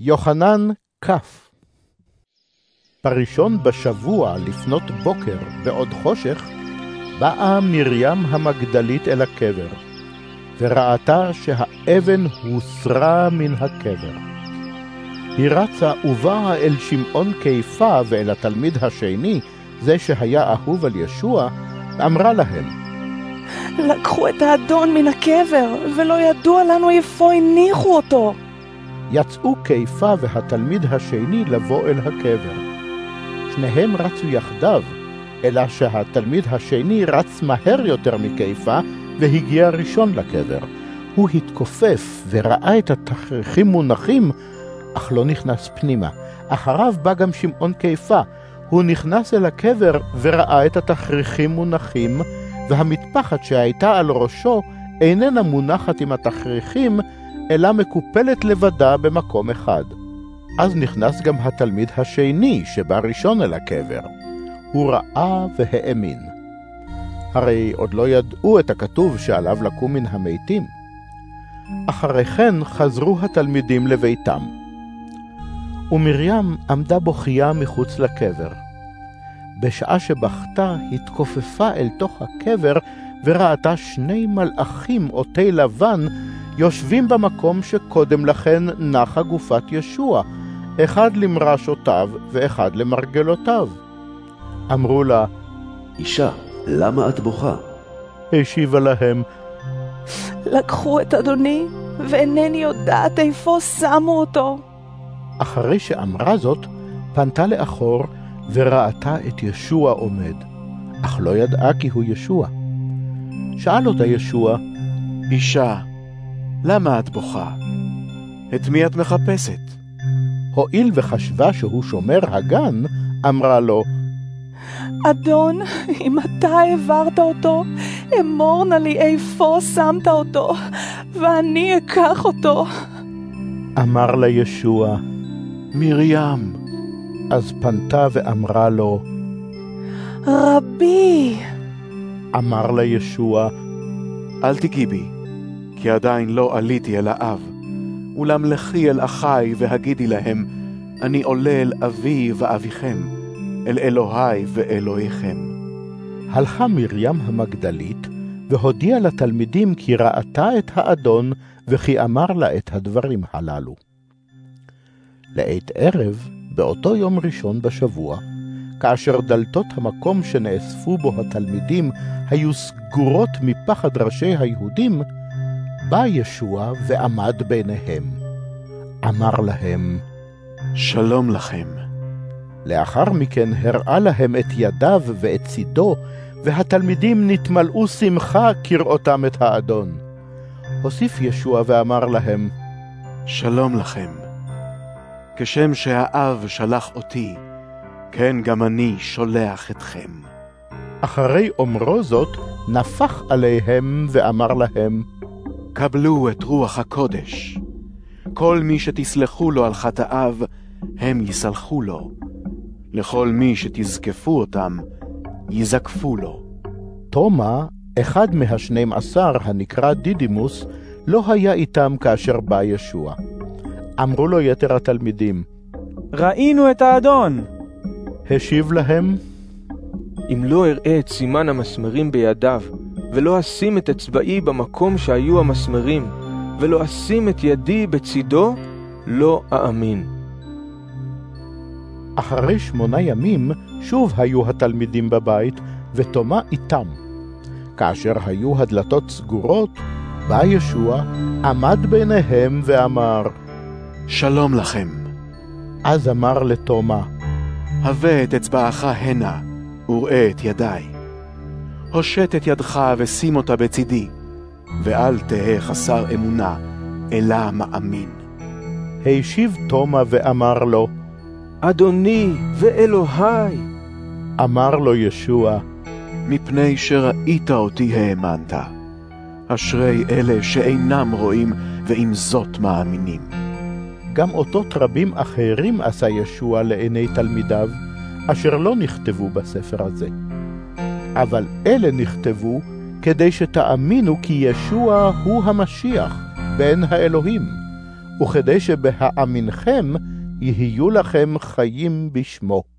יוחנן כ. בראשון בשבוע לפנות בוקר בעוד חושך, באה מרים המגדלית אל הקבר, וראתה שהאבן הוסרה מן הקבר. היא רצה ובאה אל שמעון קיפה ואל התלמיד השני, זה שהיה אהוב על ישוע, ואמרה להם, לקחו את האדון מן הקבר, ולא ידוע לנו איפה הניחו אותו. יצאו קיפה והתלמיד השני לבוא אל הקבר. שניהם רצו יחדיו, אלא שהתלמיד השני רץ מהר יותר מקיפה, והגיע ראשון לקבר. הוא התכופף וראה את התכריכים מונחים, אך לא נכנס פנימה. אחריו בא גם שמעון קיפה. הוא נכנס אל הקבר וראה את התכריכים מונחים, והמטפחת שהייתה על ראשו איננה מונחת עם התכריכים, אלא מקופלת לבדה במקום אחד. אז נכנס גם התלמיד השני, שבא ראשון אל הקבר. הוא ראה והאמין. הרי עוד לא ידעו את הכתוב שעליו לקום מן המתים. אחרי כן חזרו התלמידים לביתם. ומרים עמדה בוכייה מחוץ לקבר. בשעה שבכתה, התכופפה אל תוך הקבר, וראתה שני מלאכים עוטי לבן יושבים במקום שקודם לכן נחה גופת ישוע, אחד למרשותיו ואחד למרגלותיו. אמרו לה, אישה, למה את בוכה? השיבה להם, לקחו את אדוני, ואינני יודעת איפה שמו אותו. אחרי שאמרה זאת, פנתה לאחור וראתה את ישוע עומד, אך לא ידעה כי הוא ישוע. שאל אותה ישוע, אישה, למה את בוכה? את מי את מחפשת? הואיל וחשבה שהוא שומר הגן, אמרה לו, אדון, אם אתה העברת אותו, אמור נא לי איפה שמת אותו, ואני אקח אותו. אמר לה ישוע, מרים. אז פנתה ואמרה לו, רבי. אמר לה ישוע, אל תיגעי בי, כי עדיין לא עליתי אל האב. אולם לכי אל אחי והגידי להם, אני עולה אל אבי ואביכם, אל אלוהי ואלוהיכם. הלכה מרים המגדלית, והודיעה לתלמידים כי ראתה את האדון, וכי אמר לה את הדברים הללו. לעת ערב, באותו יום ראשון בשבוע, כאשר דלתות המקום שנאספו בו התלמידים היו סגורות מפחד ראשי היהודים, בא ישוע ועמד ביניהם. אמר להם, שלום לכם. לאחר מכן הראה להם את ידיו ואת צידו, והתלמידים נתמלאו שמחה כראותם את האדון. הוסיף ישוע ואמר להם, שלום לכם. כשם שהאב שלח אותי, כן גם אני שולח אתכם. אחרי אומרו זאת, נפח עליהם ואמר להם, קבלו את רוח הקודש. כל מי שתסלחו לו על חטאיו, הם יסלחו לו. לכל מי שתזקפו אותם, יזקפו לו. תומא, אחד מהשנים עשר הנקרא דידימוס, לא היה איתם כאשר בא ישוע. אמרו לו יתר התלמידים, ראינו את האדון! השיב להם, אם לא אראה את סימן המסמרים בידיו, ולא אשים את אצבעי במקום שהיו המסמרים, ולא אשים את ידי בצידו, לא אאמין. אחרי שמונה ימים שוב היו התלמידים בבית, ותומא איתם. כאשר היו הדלתות סגורות, בא ישוע, עמד ביניהם ואמר, שלום לכם. אז אמר לתומא, הבא את אצבעך הנה, וראה את ידיי. הושט את ידך ושים אותה בצידי, ואל תהא חסר אמונה, אלא מאמין. הישיב תומא ואמר לו, אדוני ואלוהי. אמר לו ישוע, מפני שראית אותי האמנת. אשרי אלה שאינם רואים, ועם זאת מאמינים. גם אותות רבים אחרים עשה ישוע לעיני תלמידיו, אשר לא נכתבו בספר הזה. אבל אלה נכתבו כדי שתאמינו כי ישוע הוא המשיח, בן האלוהים, וכדי שבהאמינכם יהיו לכם חיים בשמו.